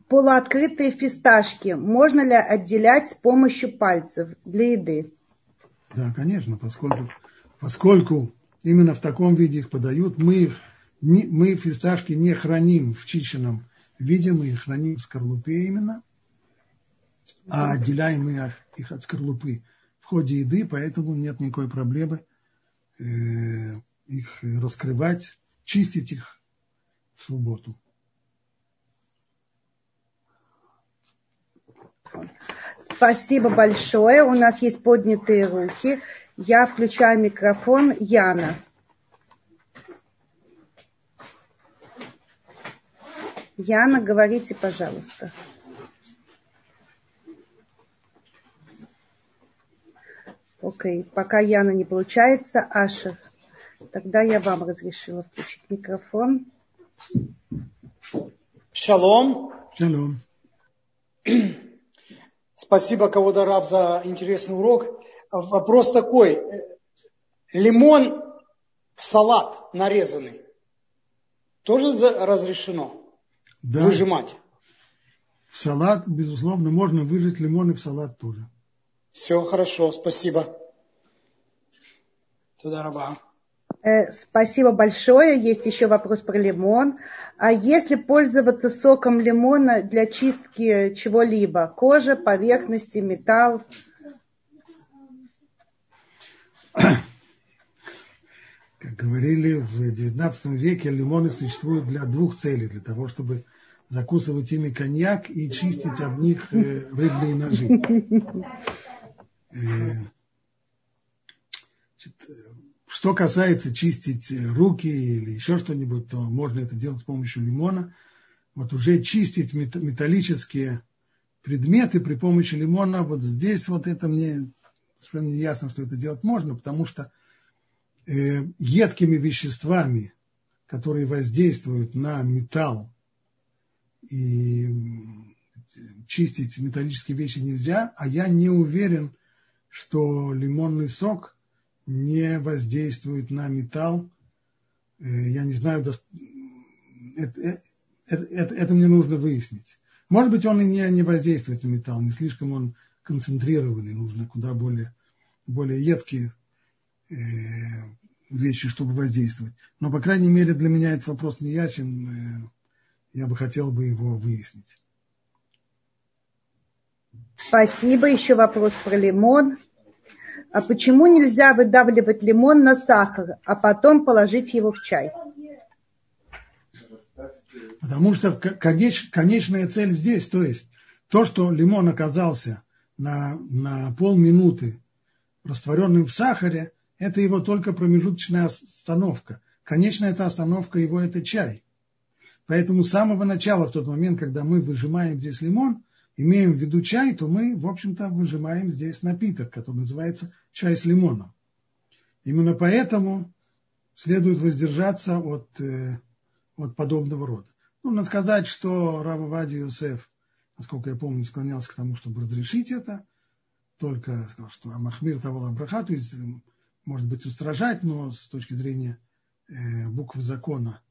[SPEAKER 2] полуоткрытые фисташки можно ли отделять с помощью пальцев для еды?
[SPEAKER 1] Да, конечно, поскольку, поскольку именно в таком виде их подают, мы их не, мы фисташки не храним в чищенном виде, мы их храним в скорлупе именно, а отделяем мы их, от скорлупы в ходе еды, поэтому нет никакой проблемы э, их раскрывать, чистить их в субботу.
[SPEAKER 2] Спасибо большое. У нас есть поднятые руки. Я включаю микрофон Яна. Яна, говорите, пожалуйста. Окей, пока Яна не получается, Ашер, тогда я вам разрешила включить микрофон.
[SPEAKER 3] Шалом.
[SPEAKER 1] Шалом.
[SPEAKER 3] Спасибо, Кавода Раб, за интересный урок. Вопрос такой. Лимон в салат нарезанный тоже разрешено
[SPEAKER 1] да.
[SPEAKER 3] выжимать?
[SPEAKER 1] В салат, безусловно, можно выжать лимоны в салат тоже.
[SPEAKER 3] Все хорошо, спасибо. Туда раба.
[SPEAKER 2] Э, спасибо большое. Есть еще вопрос про лимон. А если пользоваться соком лимона для чистки чего-либо? Кожа, поверхности, металл? [clears throat]
[SPEAKER 1] Как говорили, в XIX веке лимоны существуют для двух целей. Для того, чтобы закусывать ими коньяк и чистить об них э, рыбные ножи. [laughs] Э, что касается чистить руки или еще что-нибудь, то можно это делать с помощью лимона. Вот уже чистить металлические предметы при помощи лимона, вот здесь вот это мне совершенно не ясно, что это делать можно, потому что э, едкими веществами, которые воздействуют на металл, и чистить металлические вещи нельзя, а я не уверен, что лимонный сок не воздействует на металл. Э, я не знаю, это, э, это, это, это мне нужно выяснить. Может быть, он и не, не воздействует на металл, не слишком он концентрированный, нужно куда более, более едкие э, вещи, чтобы воздействовать. Но, по крайней мере, для меня этот вопрос не ясен. Э, я бы хотел бы его выяснить.
[SPEAKER 2] Спасибо. Еще вопрос про лимон. А почему нельзя выдавливать лимон на сахар, а потом положить его в чай?
[SPEAKER 1] Потому что конеч, конечная цель здесь, то есть то, что лимон оказался на, на полминуты растворенным в сахаре, это его только промежуточная остановка. Конечная эта остановка его – это чай. Поэтому с самого начала, в тот момент, когда мы выжимаем здесь лимон, имеем в виду чай, то мы, в общем-то, выжимаем здесь напиток, который называется чай с лимоном. Именно поэтому следует воздержаться от, э, от подобного рода. Нужно сказать, что Рава Вади Юсеф, насколько я помню, склонялся к тому, чтобы разрешить это, только сказал, что Амахмир того Абраха, то есть, может быть, устражать, но с точки зрения э, буквы закона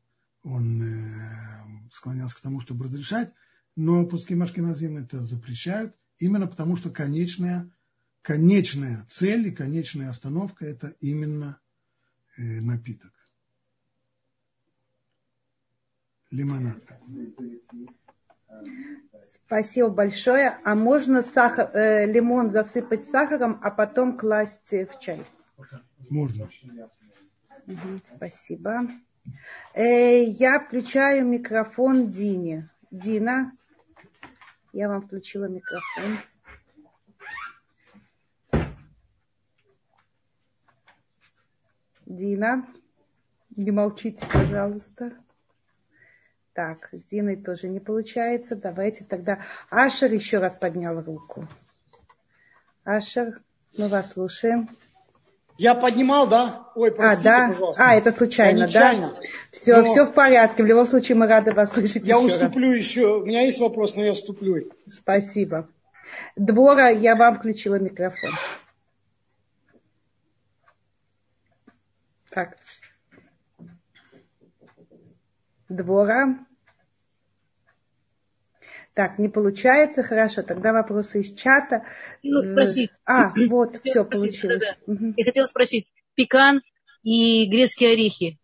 [SPEAKER 1] он э, склонялся к тому, чтобы разрешать, но пускай Машкиназим это запрещают, именно потому что конечная, конечная цель и конечная остановка – это именно э, напиток. Лимонад.
[SPEAKER 2] Спасибо большое. А можно сахар, э, лимон засыпать сахаром, а потом класть в чай?
[SPEAKER 1] Можно.
[SPEAKER 2] Угу, спасибо. Э, я включаю микрофон Дине. Дина, я вам включила микрофон. Дина, не молчите, пожалуйста. Так, с Диной тоже не получается. Давайте тогда. Ашер еще раз поднял руку. Ашер, мы вас слушаем.
[SPEAKER 3] Я поднимал, да? Ой, простите,
[SPEAKER 2] а, да?
[SPEAKER 3] пожалуйста.
[SPEAKER 2] А, это случайно, да? Все, но... все в порядке. В любом случае, мы рады вас слышать
[SPEAKER 3] Я
[SPEAKER 2] еще
[SPEAKER 3] уступлю
[SPEAKER 2] раз.
[SPEAKER 3] еще. У меня есть вопрос, но я уступлю.
[SPEAKER 2] Спасибо. Двора, я вам включила микрофон. Так. Двора. Так, не получается, хорошо, тогда вопросы из чата.
[SPEAKER 4] Ну, спросить.
[SPEAKER 2] А, вот, все, получилось. Да,
[SPEAKER 4] да. Угу. Я хотела спросить, пекан и грецкие орехи,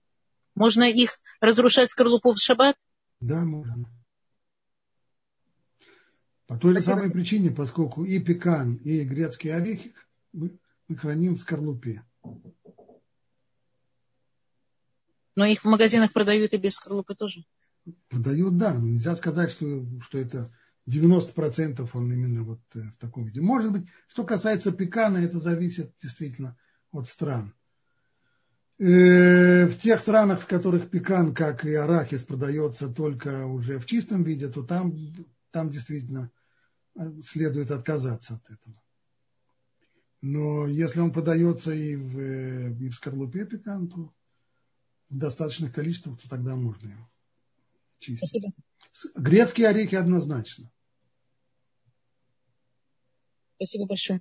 [SPEAKER 4] можно их разрушать скорлупу в шаббат?
[SPEAKER 1] Да, можно. По той же самой причине, поскольку и пекан, и грецкие орехи мы, мы храним в скорлупе.
[SPEAKER 4] Но их в магазинах продают и без скорлупы тоже?
[SPEAKER 1] Продают, да. Но нельзя сказать, что, что это 90% он именно вот э, в таком виде. Может быть, что касается пекана, это зависит действительно от стран. Э, в тех странах, в которых пекан, как и арахис, продается только уже в чистом виде, то там, там действительно э, следует отказаться от этого. Но если он продается и в, и в скорлупе пекан, то в достаточных количествах, то тогда можно его чистить. Спасибо. Грецкие орехи однозначно.
[SPEAKER 4] Спасибо большое.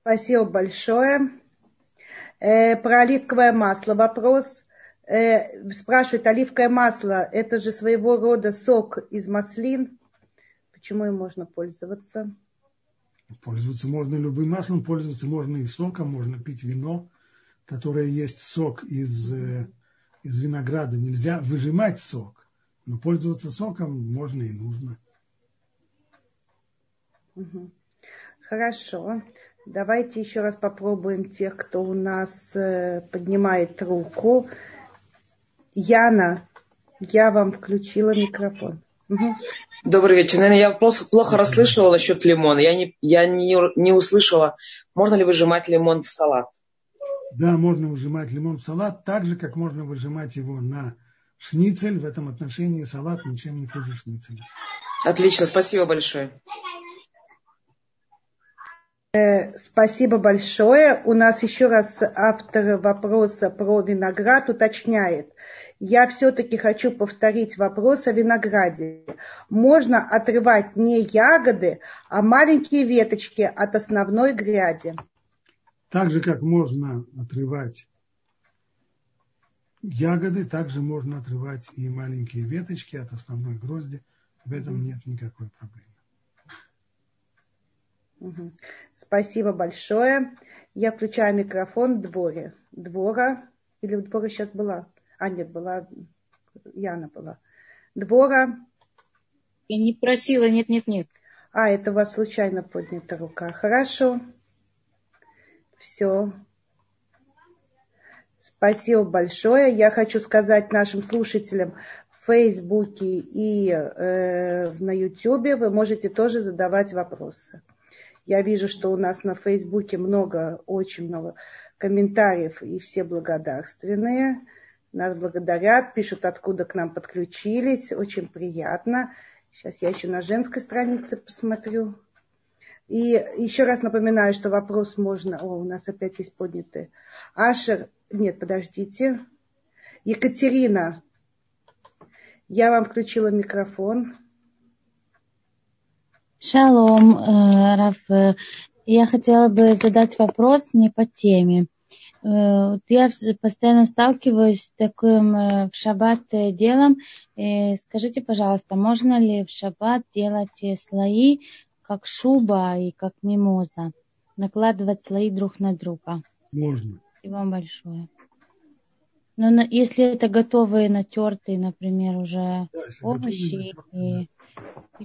[SPEAKER 2] Спасибо большое. Э, про оливковое масло вопрос. Э, спрашивают, оливковое масло – это же своего рода сок из маслин. Почему им можно пользоваться?
[SPEAKER 1] Пользоваться можно любым маслом, пользоваться можно и соком, можно пить вино, которое есть сок из, э, из винограда. Нельзя выжимать сок, но пользоваться соком можно и нужно.
[SPEAKER 2] Хорошо. Давайте еще раз попробуем тех, кто у нас э, поднимает руку. Яна, я вам включила микрофон.
[SPEAKER 5] Угу. Добрый вечер. Наверное, я плохо, плохо расслышала насчет лимона. Я, не, я не, не услышала, можно ли выжимать лимон в салат.
[SPEAKER 1] Да, можно выжимать лимон в салат, так же, как можно выжимать его на шницель. В этом отношении салат ничем не хуже шницеля.
[SPEAKER 5] Отлично, спасибо большое.
[SPEAKER 2] Э, спасибо большое. У нас еще раз автор вопроса про виноград уточняет. Я все-таки хочу повторить вопрос о винограде. Можно отрывать не ягоды, а маленькие веточки от основной гряди.
[SPEAKER 1] Так же, как можно отрывать ягоды, также можно отрывать и маленькие веточки от основной грозди. В этом нет никакой проблемы.
[SPEAKER 2] Спасибо большое. Я включаю микрофон Дворе. Двора. Или Двора сейчас была? А, нет, была Яна была. Двора.
[SPEAKER 4] Я не просила, нет, нет, нет.
[SPEAKER 2] А, это у вас случайно поднята рука. Хорошо. Все. Спасибо большое. Я хочу сказать нашим слушателям в Фейсбуке и э, на Ютубе вы можете тоже задавать вопросы. Я вижу, что у нас на Фейсбуке много, очень много комментариев, и все благодарственные. Нас благодарят, пишут, откуда к нам подключились. Очень приятно. Сейчас я еще на женской странице посмотрю. И еще раз напоминаю, что вопрос можно... О, у нас опять есть поднятые. Ашер... Нет, подождите. Екатерина, я вам включила микрофон.
[SPEAKER 6] Шалом, э, Раф. Я хотела бы задать вопрос не по теме. Э, я постоянно сталкиваюсь с таким э, в шаббат делом. Скажите, пожалуйста, можно ли в шаббат делать слои, как шуба и как мимоза? Накладывать слои друг на друга?
[SPEAKER 1] Можно.
[SPEAKER 6] Спасибо вам большое. Но если это готовые натертые, например, уже да, овощи и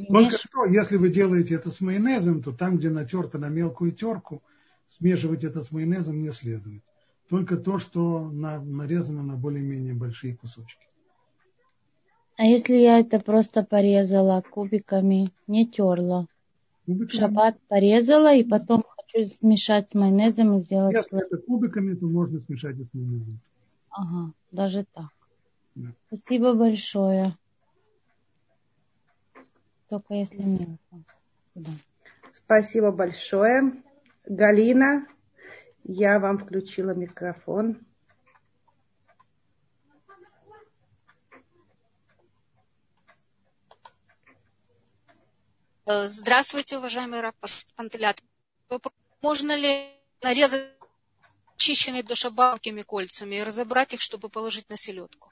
[SPEAKER 1] только что, если вы делаете это с майонезом, то там, где натерто на мелкую терку, смешивать это с майонезом не следует. Только то, что на, нарезано на более-менее большие кусочки.
[SPEAKER 6] А если я это просто порезала кубиками, не терла? Кубиками? Шабат порезала и потом хочу смешать с майонезом и сделать...
[SPEAKER 1] Если это кубиками, то можно смешать и с майонезом.
[SPEAKER 6] Ага, даже так. Да. Спасибо большое только если мелко. Да.
[SPEAKER 2] Спасибо большое. Галина, я вам включила микрофон.
[SPEAKER 7] Здравствуйте, уважаемый Раф Пантелят. Можно ли нарезать очищенные душебавкими кольцами и разобрать их, чтобы положить на селедку?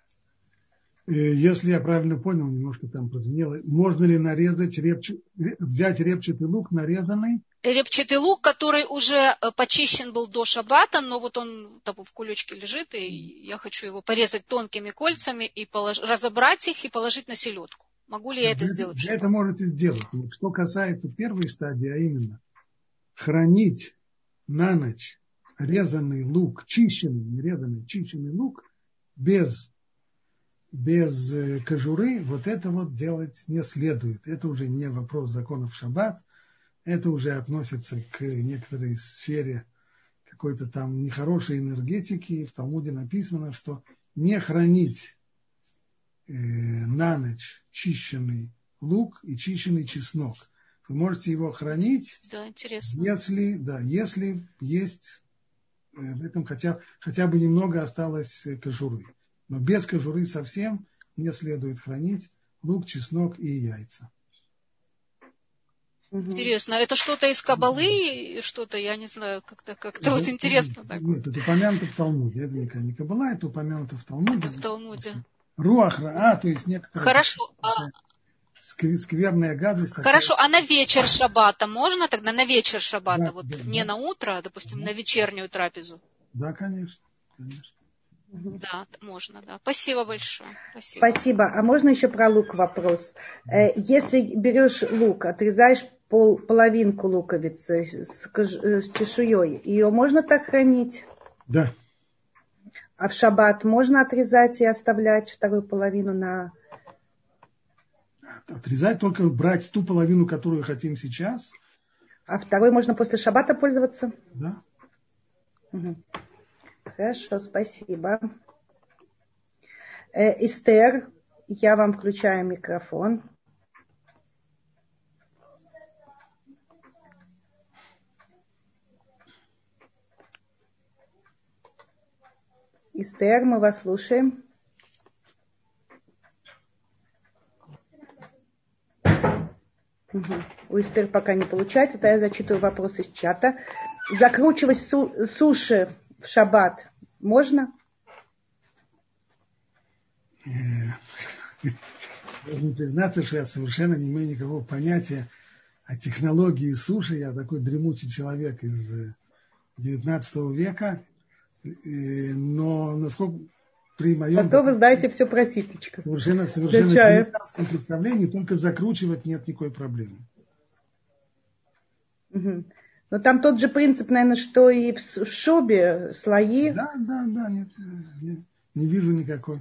[SPEAKER 1] Э, если я правильно понял, немножко там прозвенело, можно ли нарезать репчатый, взять репчатый лук нарезанный?
[SPEAKER 7] Репчатый лук, который уже э, почищен был до шабата, но вот он там в кулечке лежит, и я хочу его порезать тонкими кольцами и полож... разобрать их и положить на селедку. Могу ли я это сделать?
[SPEAKER 1] Вы это можете сделать. Что касается первой стадии, а именно хранить на ночь резанный лук, чищенный, не резанный, чищенный лук без, без э, кожуры, вот это вот делать не следует. Это уже не вопрос законов шаббат, это уже относится к некоторой сфере какой-то там нехорошей энергетики. В Талмуде написано, что не хранить на ночь чищенный лук и чищенный чеснок. Вы можете его хранить,
[SPEAKER 7] да, интересно.
[SPEAKER 1] если, да, если есть э, в этом хотя, хотя бы немного осталось кожуры. Но без кожуры совсем не следует хранить лук, чеснок и яйца.
[SPEAKER 7] Интересно, это что-то из кабалы, что-то, я не знаю, как-то как-то вот интересно. Так.
[SPEAKER 1] Нет, это упомянуто в Талмуде. Это не кабала, это упомянуто в Талмуде.
[SPEAKER 7] Это в Талмуде.
[SPEAKER 1] Руахра, а, то есть некоторые...
[SPEAKER 7] Хорошо. А...
[SPEAKER 1] Скверная гадость.
[SPEAKER 7] Хорошо, такая. а на вечер шаббата можно тогда? На вечер шаббата, да, вот да, не да. на утро, а, допустим, да. на вечернюю трапезу?
[SPEAKER 1] Да, конечно, конечно.
[SPEAKER 7] Да, можно, да. Спасибо большое.
[SPEAKER 2] Спасибо. Спасибо. А можно еще про лук вопрос? Э, если берешь лук, отрезаешь пол, половинку луковицы с, э, с чешуей, ее можно так хранить?
[SPEAKER 1] Да.
[SPEAKER 2] А в шаббат можно отрезать и оставлять вторую половину на...
[SPEAKER 1] Отрезать только брать ту половину, которую хотим сейчас.
[SPEAKER 2] А второй можно после шаббата пользоваться?
[SPEAKER 1] Да.
[SPEAKER 2] Угу. Хорошо, спасибо. Э, Эстер, я вам включаю микрофон. Эстер, мы вас слушаем. У Эстер пока не получается, то я зачитываю вопрос из чата. Закручивать су- суши в шаббат можно? [laughs]
[SPEAKER 1] Должен признаться, что я совершенно не имею никакого понятия о технологии суши. Я такой дремучий человек из XIX э, века. Но насколько при моем...
[SPEAKER 2] Зато вы знаете все про ситочку.
[SPEAKER 1] Совершенно, совершенно представлении только закручивать нет никакой проблемы.
[SPEAKER 2] Угу. Но там тот же принцип, наверное, что и в шубе слои.
[SPEAKER 1] Да, да, да, нет, нет не вижу никакой.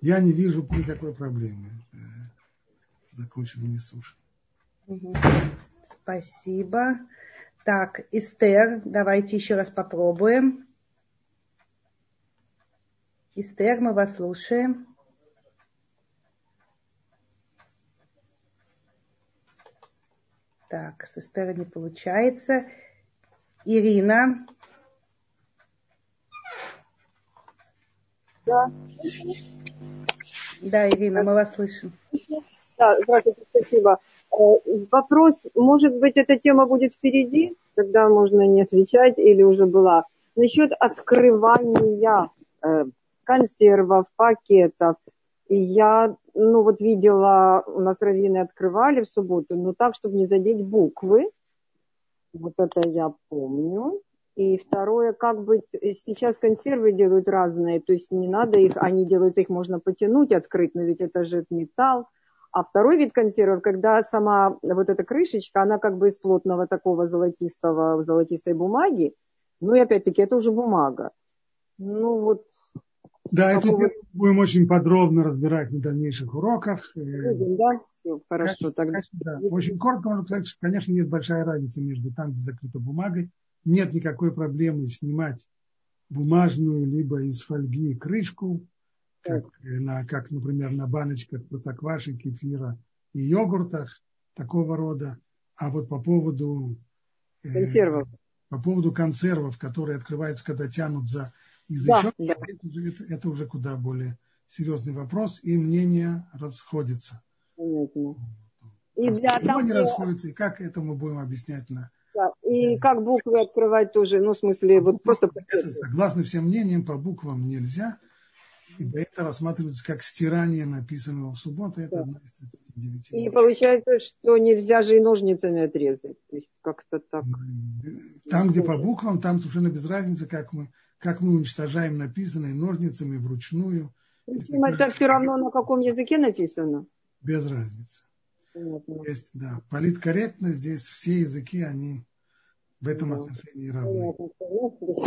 [SPEAKER 1] Я не вижу никакой проблемы э, закручивания суши.
[SPEAKER 2] Угу. Спасибо. Так, Эстер, давайте еще раз попробуем. Эстер, мы вас слушаем. Так, с Эстера не получается. Ирина.
[SPEAKER 8] Да.
[SPEAKER 2] Да, Ирина, мы вас слышим.
[SPEAKER 8] Да, здравствуйте, спасибо. Э, вопрос, может быть, эта тема будет впереди, тогда можно не отвечать или уже была. Насчет открывания э, консервов, пакетов. И я, ну вот видела, у нас раввины открывали в субботу, но так, чтобы не задеть буквы. Вот это я помню. И второе, как быть, сейчас консервы делают разные, то есть не надо их, они делают их, можно потянуть, открыть, но ведь это же металл. А второй вид консервов, когда сама вот эта крышечка, она как бы из плотного такого золотистого, золотистой бумаги, ну и опять-таки это уже бумага. Ну вот.
[SPEAKER 1] Да, это мы будем очень подробно разбирать на дальнейших уроках.
[SPEAKER 8] Будем, да? Все, хорошо, тогда.
[SPEAKER 1] Да. Очень коротко можно сказать, что, конечно, нет большая разница между там, где закрыта бумагой. Нет никакой проблемы снимать бумажную, либо из фольги крышку, как, на, как например, на баночках простокваши, кефира и йогуртах такого рода. А вот по поводу
[SPEAKER 8] э, консервов,
[SPEAKER 1] по поводу консервов, которые открываются, когда тянут за язычок, да, да. Это, это, уже куда более серьезный вопрос, и мнения расходятся.
[SPEAKER 8] Понятно.
[SPEAKER 1] И для того, не расходятся, и как это мы будем объяснять на...
[SPEAKER 8] Да. И как буквы открывать тоже, ну, в смысле, вот просто...
[SPEAKER 1] Это, согласно всем мнениям, по буквам нельзя, ибо это рассматривается как стирание написанного в субботу, это да. одна из 39.
[SPEAKER 8] И получается, что нельзя же и ножницами отрезать, то есть как-то так.
[SPEAKER 1] Там, где по буквам, там совершенно без разницы, как мы, как мы уничтожаем написанное ножницами вручную.
[SPEAKER 8] Это все равно на каком языке написано?
[SPEAKER 1] без разницы. Есть, да, политкорректно здесь все языки, они в этом отношении равны.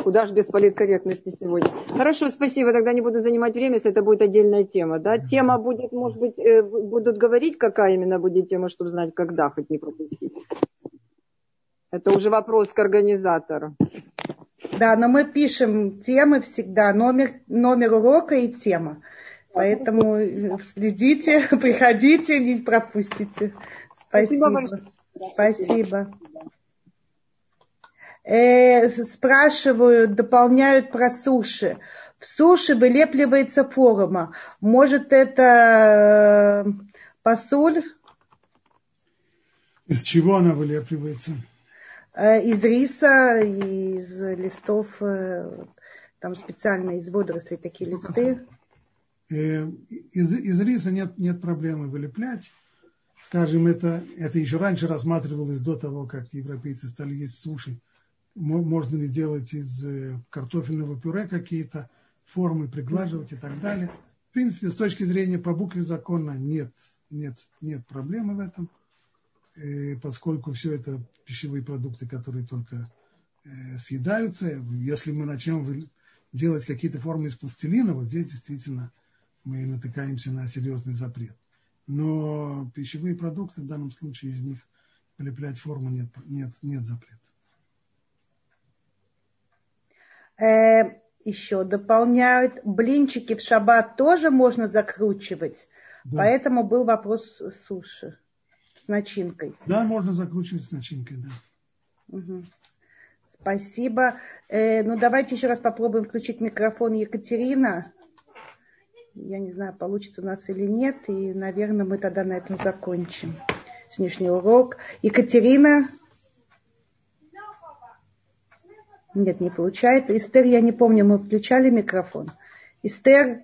[SPEAKER 8] Куда же без политкорректности сегодня? Хорошо, спасибо. Тогда не буду занимать время, если это будет отдельная тема. Да? Тема будет, может быть, э, будут говорить, какая именно будет тема, чтобы знать, когда, хоть не пропустить. Это уже вопрос к организатору.
[SPEAKER 2] Да, но мы пишем темы всегда, номер, номер урока и тема. Поэтому следите, [laughs] приходите, не пропустите. Спасибо. Спасибо. Спасибо. Э, спрашивают, дополняют про суши. В суши вылепливается форма. Может, это э, посуль?
[SPEAKER 1] Из чего она вылепливается?
[SPEAKER 2] Э, из риса, из листов, э, там специально из водорослей такие листы.
[SPEAKER 1] Из, из риса нет, нет проблемы вылеплять скажем, это, это еще раньше рассматривалось до того, как европейцы стали есть суши. Можно ли делать из э, картофельного пюре какие-то формы, приглаживать и так далее. В принципе, с точки зрения по букве закона нет, нет, нет проблемы в этом, э, поскольку все это пищевые продукты, которые только э, съедаются. Если мы начнем делать какие-то формы из пластилина, вот здесь действительно мы натыкаемся на серьезный запрет но пищевые продукты, в данном случае из них полеплять форму нет, нет, нет запрета.
[SPEAKER 2] Э, еще дополняют, блинчики в шаббат тоже можно закручивать, да. поэтому был вопрос суши начинкой.
[SPEAKER 1] Да, можно закручивать с начинкой, да.
[SPEAKER 2] Угу. Спасибо. Э, ну, давайте еще раз попробуем включить микрофон Екатерина. Я не знаю, получится у нас или нет. И, наверное, мы тогда на этом закончим сегодняшний урок. Екатерина? Нет, не получается. Эстер, я не помню, мы включали микрофон. Эстер,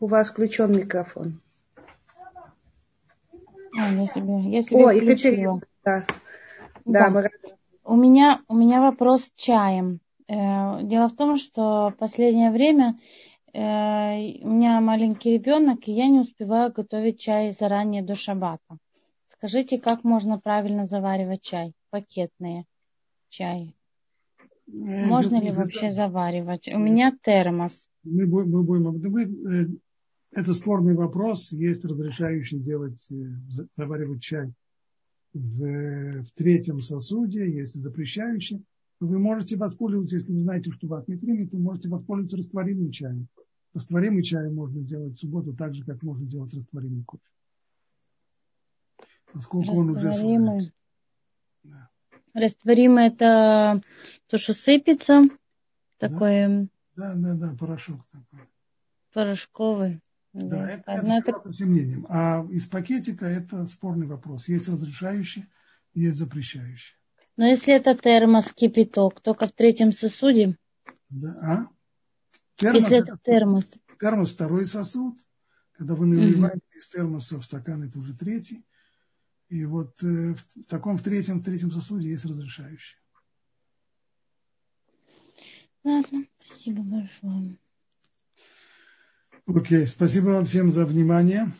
[SPEAKER 2] у вас включен микрофон.
[SPEAKER 6] А, я себе, я себе О, включила. Екатерина,
[SPEAKER 2] да.
[SPEAKER 6] Да, да. Мы... У меня, у меня вопрос с чаем. Э, дело в том, что в последнее время Э, у меня маленький ребенок, и я не успеваю готовить чай заранее до шабата. Скажите, как можно правильно заваривать чай? Пакетные чай. Э, можно ли вообще заваривать? У меня термос.
[SPEAKER 1] Мы, мы будем э, это спорный вопрос. Есть разрешающий делать, заваривать чай в, в третьем сосуде, есть запрещающий. Вы можете воспользоваться, если вы знаете, что у вас не принято, вы можете воспользоваться растворимым чаем. Растворимый чай можно делать в субботу так же, как можно делать растворимый кофе.
[SPEAKER 6] Поскольку он уже... Да. Растворимый это то, что сыпется, да? такой...
[SPEAKER 1] Да, да, да, порошок такой.
[SPEAKER 6] Порошковый.
[SPEAKER 1] Да, это, Одна это так... всем мнением. А из пакетика это спорный вопрос. Есть разрешающий, есть запрещающий.
[SPEAKER 6] Но если это термос, кипяток, только в третьем сосуде?
[SPEAKER 1] Да, а?
[SPEAKER 6] Термос, Если это термос.
[SPEAKER 1] Термос второй сосуд. Когда вы наливаете mm из термоса в стакан, это уже третий. И вот э, в таком в третьем, в третьем сосуде есть разрешающий.
[SPEAKER 6] Ладно, спасибо большое.
[SPEAKER 1] Окей, спасибо вам всем за внимание.